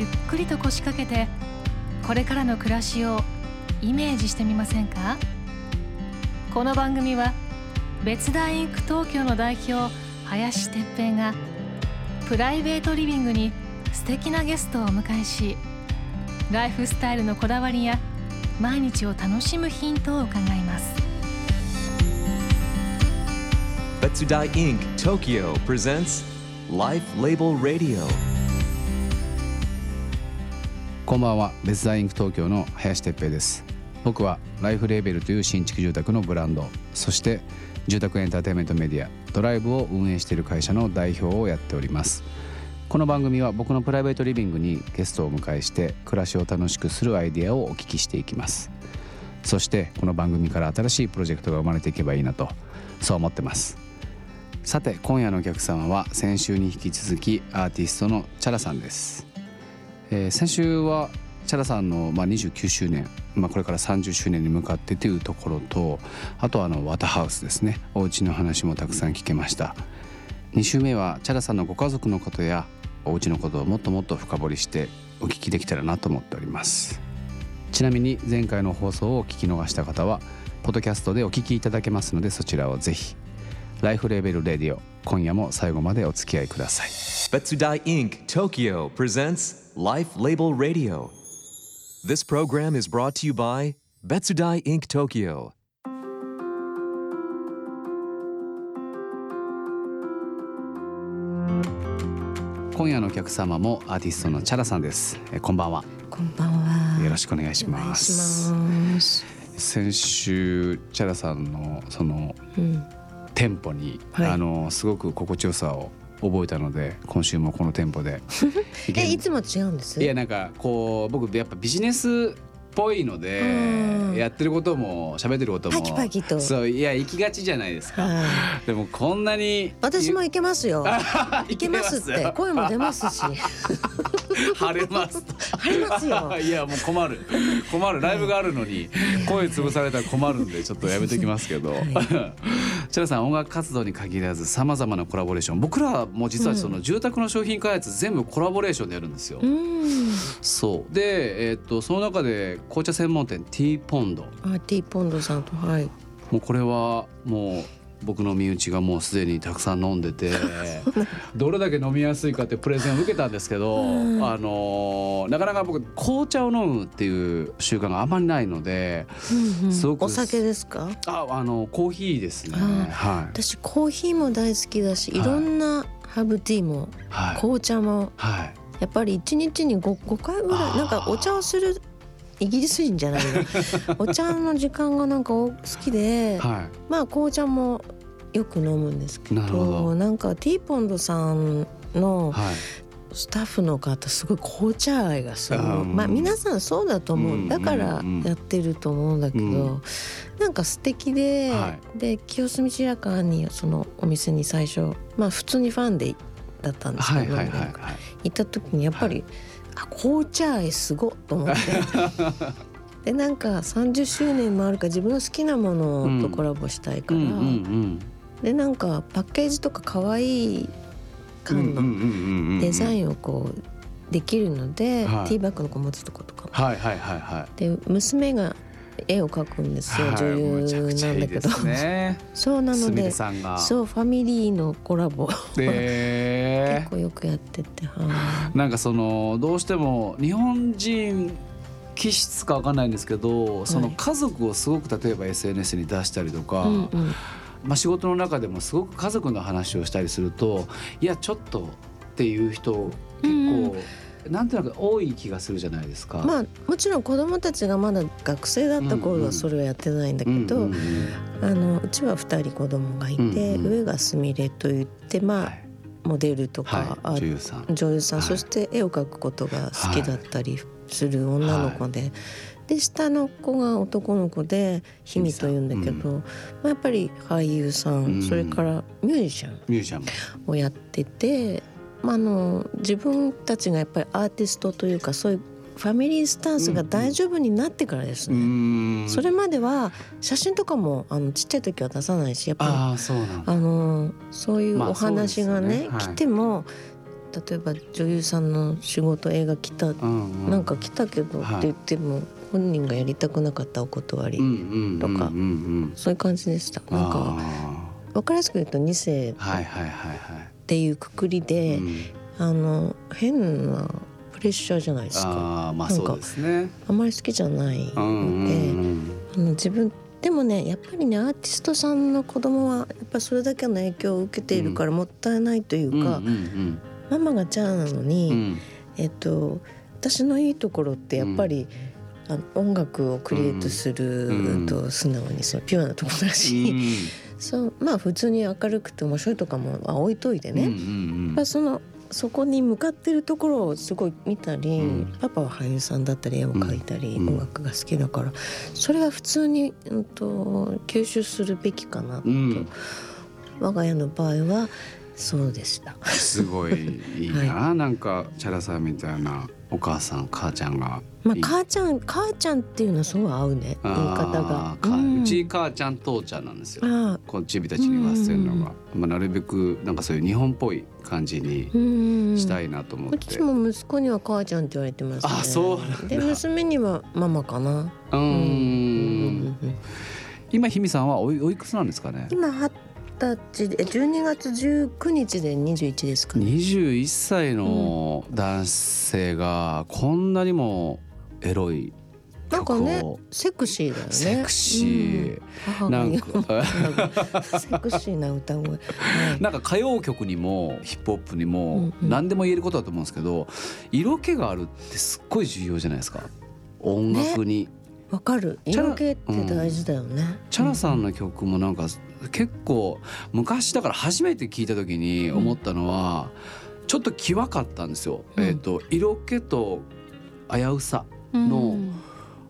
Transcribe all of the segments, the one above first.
ゆっくりと腰掛けてこれからの暮らしをイメージしてみませんか？この番組は別大インク東京の代表林哲平がプライベートリビングに素敵なゲストをお迎えしライフスタイルのこだわりや毎日を楽しむヒントを伺います。別大インク Tokyo presents Life Label Radio こんばんは。別大インク東京の林哲平です。僕はライフレーベルという新築住宅のブランド。そして住宅エンターテインメントメディアドライブを運営している会社の代表をやっております。この番組は僕のプライベートリビングにゲストをお迎えして暮らしを楽しくするアイデアをお聞きしていきます。そしてこの番組から新しいプロジェクトが生まれていけばいいなとそう思ってます。さて今夜のお客様は先週に引き続きアーティストのチャラさんです、えー先週はチャラさんの、まあ、29周年、まあ、これから30周年に向かってというところとあとはあのワタハウスですね。お家の話もたくさん聞けました。2週目はチャラさんのご家族のことやお家のことをもっともっと深掘りしてお聞きできたらなと思っております。ちなみに前回の放送を聞き逃した方はポッドキャストでお聞きいただけますのでそちらをぜひライフレーベルレディオ今夜も最後までお付き合いください。Life Label Radio. This program is brought to you by 別大インク Tokyo. 今夜のお客様もアーティストのチャラさんです。えこんばんは。こんばんは。よろしくお願いしお願いします。ます。先週チャラさんのそのうん、テンポに、はい。あのすごく心地よさを覚えたので今週もこのテンポで え、いつも違うんです？いやなんかこう僕やっぱビジネスっぽいのでうん。やってることも喋ってることもパキパキと。そういや行きがちじゃないですか、はい。でもこんなに私もいけますよ。いけますって。声も出ますし。晴れます。晴れますよ。いやもう困る。困る。ライブがあるのに声潰されたら困るんでちょっとやめてきますけど、チャラさん音楽活動に限らずさまざまなコラボレーション。僕らも実はその住宅の商品開発全部コラボレーションでやるんですよ。うん。そう。で、えーっとその中で紅茶専門店ティーポンド。あ、ティーポンドさんとはい。もうこれはもう僕の身内がもうすでにたくさん飲んでて どれだけ飲みやすいかってプレゼンを受けたんですけど、うん。あのーなかなか僕紅茶を飲むっていう習慣があんまりないのでうんうん。すごくお酒ですか？ああのコーヒーですね。あはい。私コーヒーも大好きだし、はい。いろんなハーブティーもはい。紅茶もはい。やっぱり一日に五五回ぐらいなんかお茶をするイギリス人じゃないの。お茶の時間がなんか好きで、はまあ紅茶もよく飲むんですけどなんかティーポンドさんのいはい。スタッフの方すごい紅茶愛がすごい。うん。まあ皆さんそうだと思う、うんだからやってると思うんだけど、うん。なんか素敵で、はで清澄白河にそのお店に最初まあ普通にファンでだったんですけど、はいはいはいはい。行った時にやっぱり、あ紅茶愛すごっと思って。でなんか30周年もあるから自分の好きなものとコラボしたいから、でなんかパッケージとか可愛い缶のデザンインをこうできるので、はい。ティーバッグのこう持つとことかも。はいはいはいはい。で娘が絵を描くんですよ、はい女優ないんだけど、ね。そうなのでさんが。そうファミリーのコラボで結構よくやってて、はなんかそのどうしても日本人気質かわかんないんですけどその家族をすごく例えば SNS に出したりとか、いうんうん。まあ、仕事の中でもすごく家族の話をしたりするといやちょっとっていう人結構、なんとなく多い気がするじゃないですか。まあもちろん子供たちがまだ学生だった頃はそれはやってないんだけど、うんうんうん。あのうちは2人子供がいて、うんうん上がすみれといってまあ、はい。モデルとか、はい、あ女優さん。女優さん、はい。そして絵を描くことが好きだったりする女の子で、で下の子が男の子でひみというんだけど、まあ、やっぱり俳優さん、うん。それからミュージシャン。をやってて、まあ、あの自分たちがやっぱりアーティストというかそういうファミリースタンスが大丈夫になってからですうね。ーん。それまでは写真とかもあのちっちゃい時は出さないしやっぱりあのそういうまあお話がね,、そうですよね。はい。来ても例えば女優さんの仕事映画来た、うんうん。なんか来たけどって言っても、本人がやりたくなかったお断り、うんうんとかうんうんうん。そういう感じでした。なんかあ分かりやすく言うと2世はいはいはいはいていうくくりで、うん。あの変なプレッシャーじゃないですか。ああまあなんかそうですね。あまり好きじゃないので、うんうんあの自分でもねやっぱりねアーティストさんの子供はやっぱそれだけの影響を受けているからもったいないといううんか、うんうん。ママがチャーなのに、うん。えっと私のいいところってやっぱり、あの音楽をクリエイトする、うんうん。と素直にそうピュアなところだし、そうまあ普通に明るくて面白いとかもあ置いといてね、うんうやっん。ぱそのそこに向かってるところをすごい見たり、うん。パパは俳優さんだったり絵を描いたり、うん。音楽が好きだからそれは普通に、うん、と吸収するべきかなと、うん。我が家の場合はそうでした。すごいいいな、なんかチャラさんみたいなお母さん母ちゃんが。まあ母ちゃん母ちゃんっていうのはすごい合うね言い方が。うん。うち母ちゃん父ちゃんなんですよ。こっちびたちに言わせてるのが、まあ、なるべくなんかそういう日本っぽい感じにうん。したいなと思って、うちも息子には母ちゃんって言われてますね。あそうなんだ。で娘にはママかな。うーん。うん。今ひみさんはおいおいくつなんですかね？今二十歳でえ12月19日で21ですかね。21歳の男性がこんなにもエロいなんかねセクシーだよね。セクシー、うん。なんかセクシーな歌声。はい。なんか歌謡曲にもヒップホップにもうんうん何でも言えることだと思うんですけど色気があるってすっごい重要じゃないですか音楽に、わかる？チャラ色気って大事だよね。チャラさんの曲もなんか結構昔だから初めて聞いた時に思ったのは、ちょっと際かったんですよ。うんえっ、と色気と危うさうんの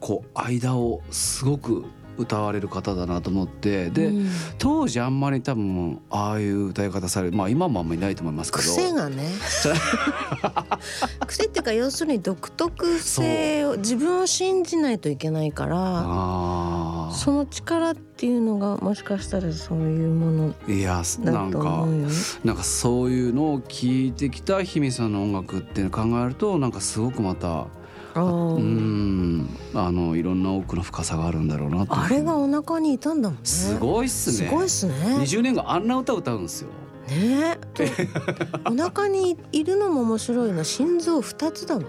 こう間をすごく歌われる方だなと思ってで、うん。当時あんまり多分ああいう歌い方されるまあ今もあんまりないと思いますけど。癖がね。癖っていうか要するに独特性を自分を信じないといけないからあその力っていうのがもしかしたらそういうものあいやなだんか。なんかそういうのを聞いてきたひみさんの音楽っていうのを考えるとなんかすごくまたうんあのいろんな奥の深さがあるんだろうなとあれがお腹にいたんだもんね。すごいっすねすごいっすね。20年後あんな歌歌うんですよねえ。お腹にいるのも面白いの心臓二つだもんね。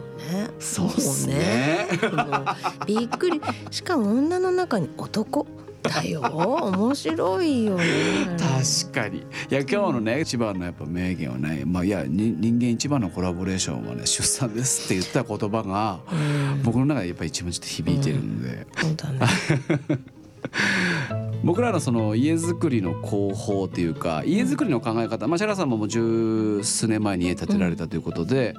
そうっすねびっくり。しかも女の中に男だよ。面白いよね。確かにいや今日のね一番のやっぱ名言はねまあいやに人間一番のコラボレーションはね出産ですって言った言葉がうん僕の中でやっぱり一番ちょっと響いてるんで、そうだね。僕らのその家づくりの工法っていうか家づくりの考え方、まあ、シャラさんももう十数年前に家建てられたということで、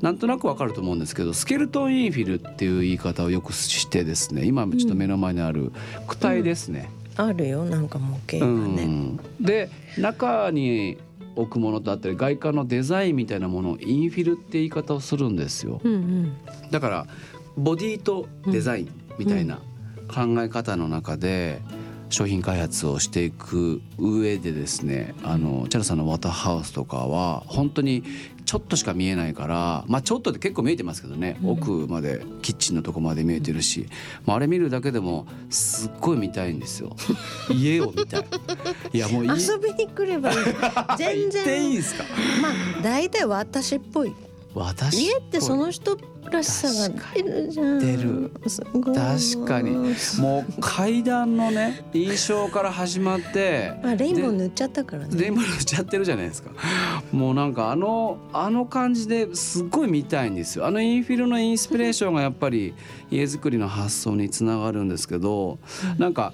なんとなくわかると思うんですけどスケルトンインフィルっていう言い方をよくしてですね今ちょっと目の前にある躯体ですね。あるよなんか模型うがね。んで中に置くものだったり外観のデザインみたいなものをインフィルって言い方をするんですよ。うんうん。だからボディとデザインみたいな考え方の中で商品開発をしていく上でですねあのチャラさんのワターハウスとかは本当にちょっとしか見えないからまあちょっとで結構見えてますけどね、うん。奥までキッチンのとこまで見えてるし、まあ、あれ見るだけでもすっごい見たいんですよ。家を見たい。いやもう遊びに来ればいい。全然。んすか？まあ大体私っぽい。私家ってその人らしさが出るじゃん。出る。確かにもう階段のね印象から始まってまあレインボー塗っちゃったからね。レインボー塗っちゃってるじゃないですかもうなんかあのあの感じですっごい見たいんですよあのインフィルのインスピレーションがやっぱり家づくりの発想につながるんですけどなんか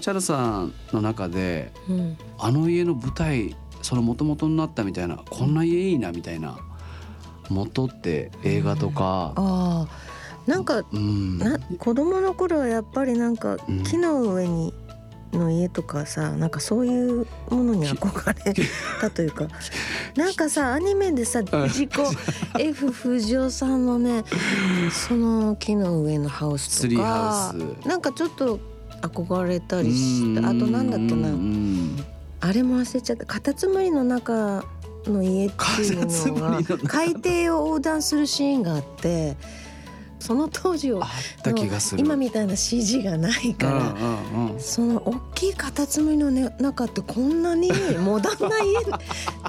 チャルさんの中でうん。あの家の舞台その元々になったみたいなこんな家いいなみたいな元って映画とか。ああなんかうん。な子供の頃はやっぱりなんかうん。木の上にの家とかさなんかそういうものに憧れたというか。なんかさアニメでさ藤子 F 不二雄さんのねその木の上のハウスとかなんかちょっと憧れたりしたあとなんだっけな。うん。あれも忘れちゃった。カタツムリの中の家っていうのが海底を横断するシーンがあってその当時を今みたいな CG がないから、うんうんうん。その大きいカタツムリの、ね、中ってこんなに モダンな家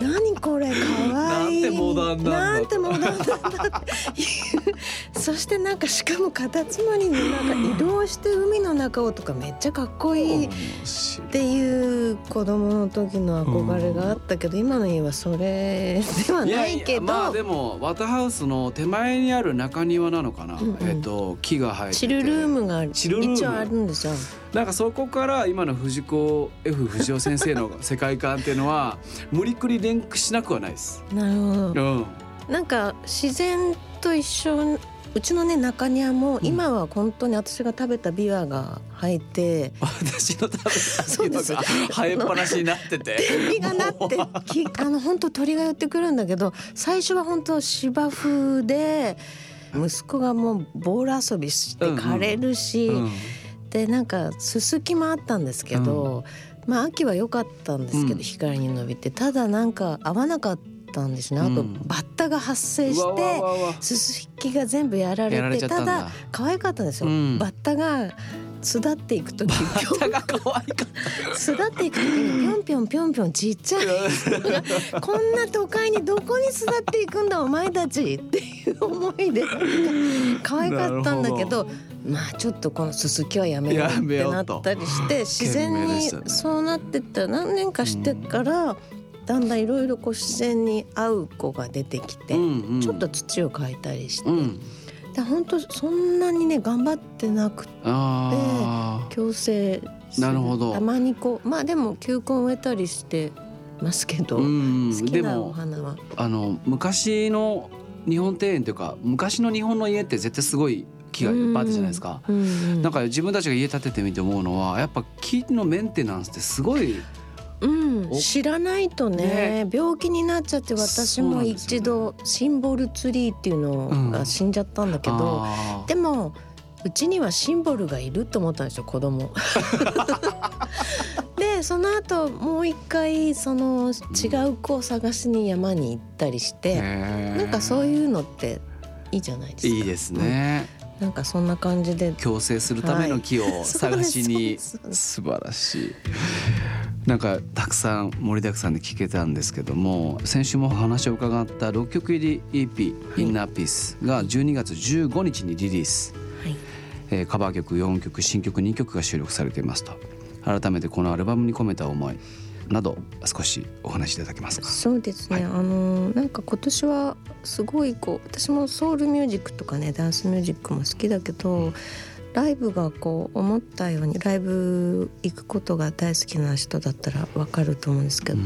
何これかわい。いなんてモダンなんだ。なんてモダンなんだっていう。そしてなんかしかもカタツムリになんか移動して海の中をとかめっちゃかっこいいっていう子供の時の憧れがあったけど、今の家はそれではないけど。まあでもワタハウスの手前にある中庭なのかな、うんうん。えっ、と木が生えてて。チルルームが一応あるんですよ。なんかそこから今の藤子 F 不二雄先生の 世界観っていうのは無理くりリンクしなくはないです。なるほど。うん、なんか自然と一緒うちのね中庭も今は本当に私が食べたビワが生えて、私の食べたそうです。のが生えっぱなしになってて。実がなって きあの本当鳥が寄ってくるんだけど最初は本当芝生で息子がもうボール遊びして枯れるし、うんでなんかススキもあったんですけど、まあ秋は良かったんですけど、うん。光に伸びて。ただなんか合わなかったんですね。あと、うんバッタが発生してうわうわススキが全部やられてたんだ。だ可愛かったんですよ、うん。バッタが巣立っていく時ぴょん手が可愛かった。巣立っていく時にぴょんぴょんぴょんぴょんちっちゃい。こんな都会にどこに巣立っていくんだお前たちっていう思いで。可愛かったんだけなど。まあちょっとこのすすきはやめようってなったりして自然にそうなってった何年かしてからだんだんいろいろこう自然に合う子が出てきて、ちょっと土を変えたりして、本当そんなにね頑張ってなくてあー。矯正すなるほど。たまにこうまあでも球根植えたりしてますけど、うん好きなお花は。あの昔の日本庭園というか昔の日本の家って絶対すごい木がいっぱいあったじゃないですか。うんうん。なんか自分たちが家建ててみて思うのはやっぱ木のメンテナンスってすごいうん、お知らないとねね。病気になっちゃって私も一度シンボルツリーっていうのが死んじゃったんだけど、あー。でもうちにはシンボルがいると思ったんですよ子供。でその後もう一回その違う子を探しに山に行ったりして、へー。なんかそういうのっていいじゃないですか。いいですね。なんかそんな感じで。共生するための木を探しに。そうです素晴らしい。なんかたくさん盛りだくさんで聞けたんですけども先週もお話を伺った6曲入り EP「はい。インナーピースが12月15日にリリース、はい。えーカバー曲4曲新曲2曲が収録されていますと。改めてこのアルバムに込めた思いなど少しお話しいただけますか？そうですね、はい。あのなんか今年はすごいこう私もソウルミュージックとかねダンスミュージックも好きだけどライブがこう思ったようにライブ行くことが大好きな人だったらわかると思うんですけど、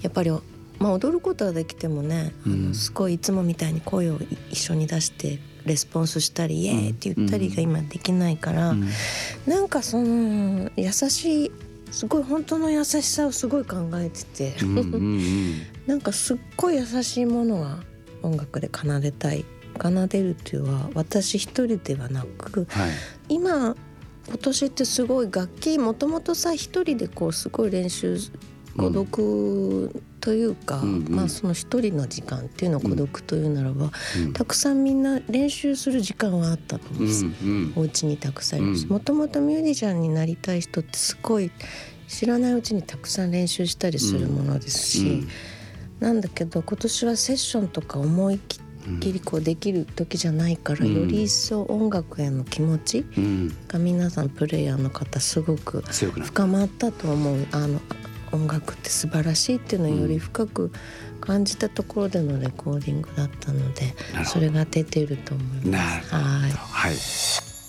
やっぱり、まあ、踊ることはできてもね、あうん。のすごいいつもみたいに声を一緒に出してレスポンスしたり「イエーイ!」って言ったりが今できないから、うん。なんかその優しいすごい本当の優しさをすごい考えてて。うんうんうん。なんかすっごい優しいものが音楽で奏でたい奏でるっていうのは私一人ではなくはい。今今年ってすごい楽器もともとさ一人でこうすごい練習孤独というか、うんうん。まあその一人の時間っていうのを孤独というならば、うん。たくさんみんな練習する時間はあったと思うんです、うんお家にたくさんいるしうん。もともとミュージシャンになりたい人ってすごい知らないうちにたくさん練習したりするものですし。うん。なんだけど今年はセッションとか思いっきりこうできる時じゃないから、うん。より一層音楽への気持ちうん。が皆さんプレイヤーの方すごく深まったと思う。あの音楽って素晴らしいっていうのをより深く感じたところでのレコーディングだったのでそれが出てると思います。なるほど。はい。はい。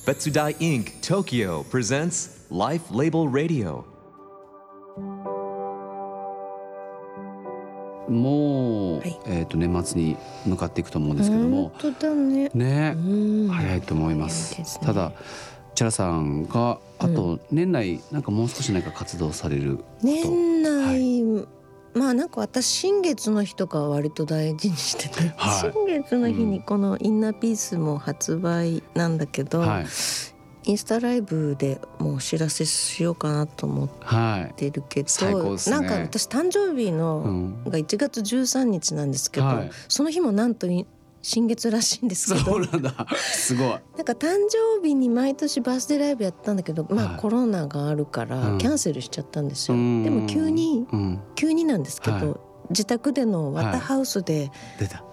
Betsudai Inc. Tokyo presents Life Label Radio. もう、はい。えっ、と年末に向かっていくと思うんですけども。本当だね。ね。うん。早いと思います。ね。ただチャラさんがあと年内なんかもう少しなんか活動されること、年内、まあなんか私新月の日とかは割と大事にしてて、はい。新月の日にこのインナーピースも発売なんだけど、はいインスタライブでもうお知らせしようかなと思っはいてるけど、最高っすね。なんか私誕生日の、うん。が1月13日なんですけど、はい。その日もなんとに新月らしいんですけど。そうなんだ。すごい。なんか誕生日に毎年バースデーライブやったんだけど、まはい。あコロナがあるからうん。キャンセルしちゃったんですよ。うん。でも急にうん。急になんですけど、はい自宅でのワタハウスで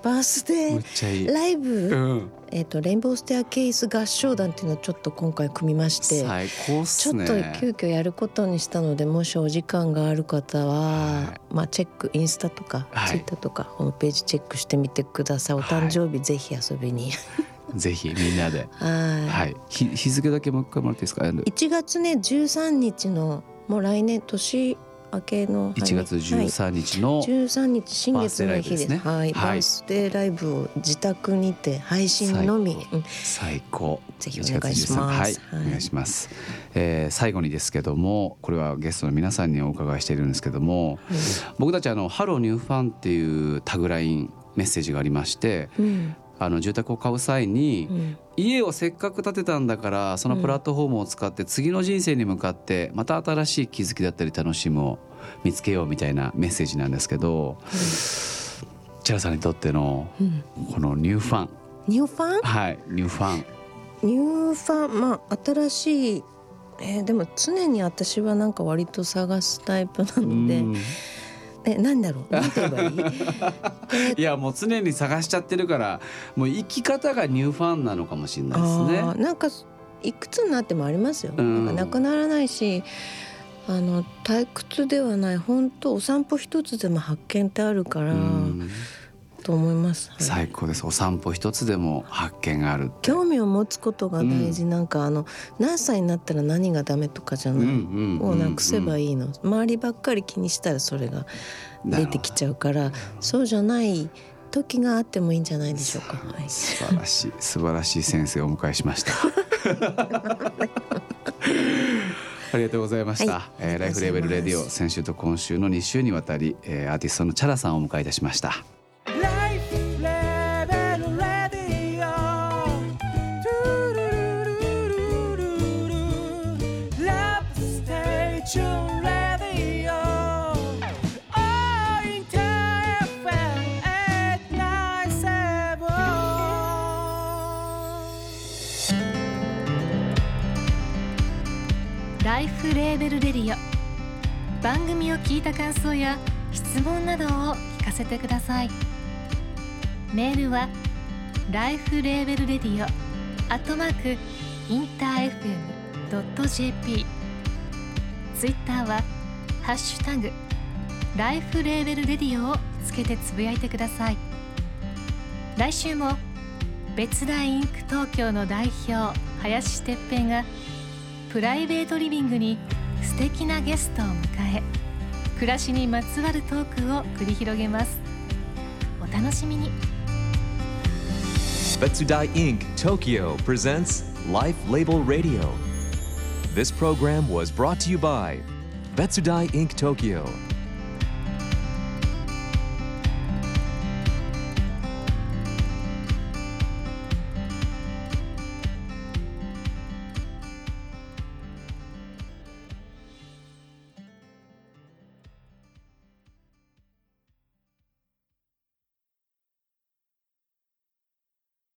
バースデーライブ、うん。えっ、とレインボーステアケース合唱団っていうのをちょっと今回組みまして。最高っちょっと急遽やることにしたのでもしお時間がある方は、はい。まあチェックインスタとか、はい。ツイッターとかホームページチェックしてみてください。お誕生日ぜひ遊びに。ぜひみんなで。はい。はい。日日付だけもう一回もらっていいですか？1月ね13日のもう来年年明けの1月13日の、13日新月の日です。ね。はい、はい。バースデーライブを自宅にて配信のみ。最高。ぜひお願いします。1月13はい、はい。お願いします、えー最後にですけどもこれはゲストの皆さんにお伺いしているんですけども、僕たちあの Hello New Fun っていうタグラインメッセージがありましてうんあの住宅を買う際に、うん。家をせっかく建てたんだからそのプラットフォームを使って次の人生に向かってまた新しい気づきだったり楽しみを見つけようみたいなメッセージなんですけど、チャラさんにとってのうん。このニューファン。ニューファン？はいニューファン。ニューファン？まあ新しいえーでも常に私はなんか割と探すタイプなので。うんえなんだろう？なんて言えばいい？えーいやもう常に探しちゃってるからもう生き方がニューファンなのかもしれないですね。なんかいくつになってもありますよ、うん。なんかなくならないしあの退屈ではない。本当お散歩一つでも発見ってあるから、うんと思います、はい。最高です。お散歩一つでも発見がある興味を持つことが大事、なんかあの何歳になったら何がダメとかじゃない、をなくせばいいいの、周りばっかり気にしたらそれが出てきちゃうからそうじゃない時があってもいいんじゃないでしょうか。はい、素晴らしい。素晴らしい先生をお迎えしました。ありがとうございました。はい。えーライフレーベルレディオ先週と今週の2週にわたり、えーアーティストのチャラさんをお迎えいたしました。LIFE LABEL Radio 番組を聞いた感想や質問などを聞かせてください。メールはライフレーベルレディオアットマークインター FM.jp ツイッターはハッシュタグ LIFE LABEL Radio をつけてつぶやいてください。来週も別大 Inc. 東京の代表林哲平がプライベートリビングに素敵なゲストを迎え暮らしにまつわるトークを繰り広げますお楽しみに Betsudai Inc. Tokyo presents Life Label Radio. This program was brought to you by Betsudai Inc. Tokyo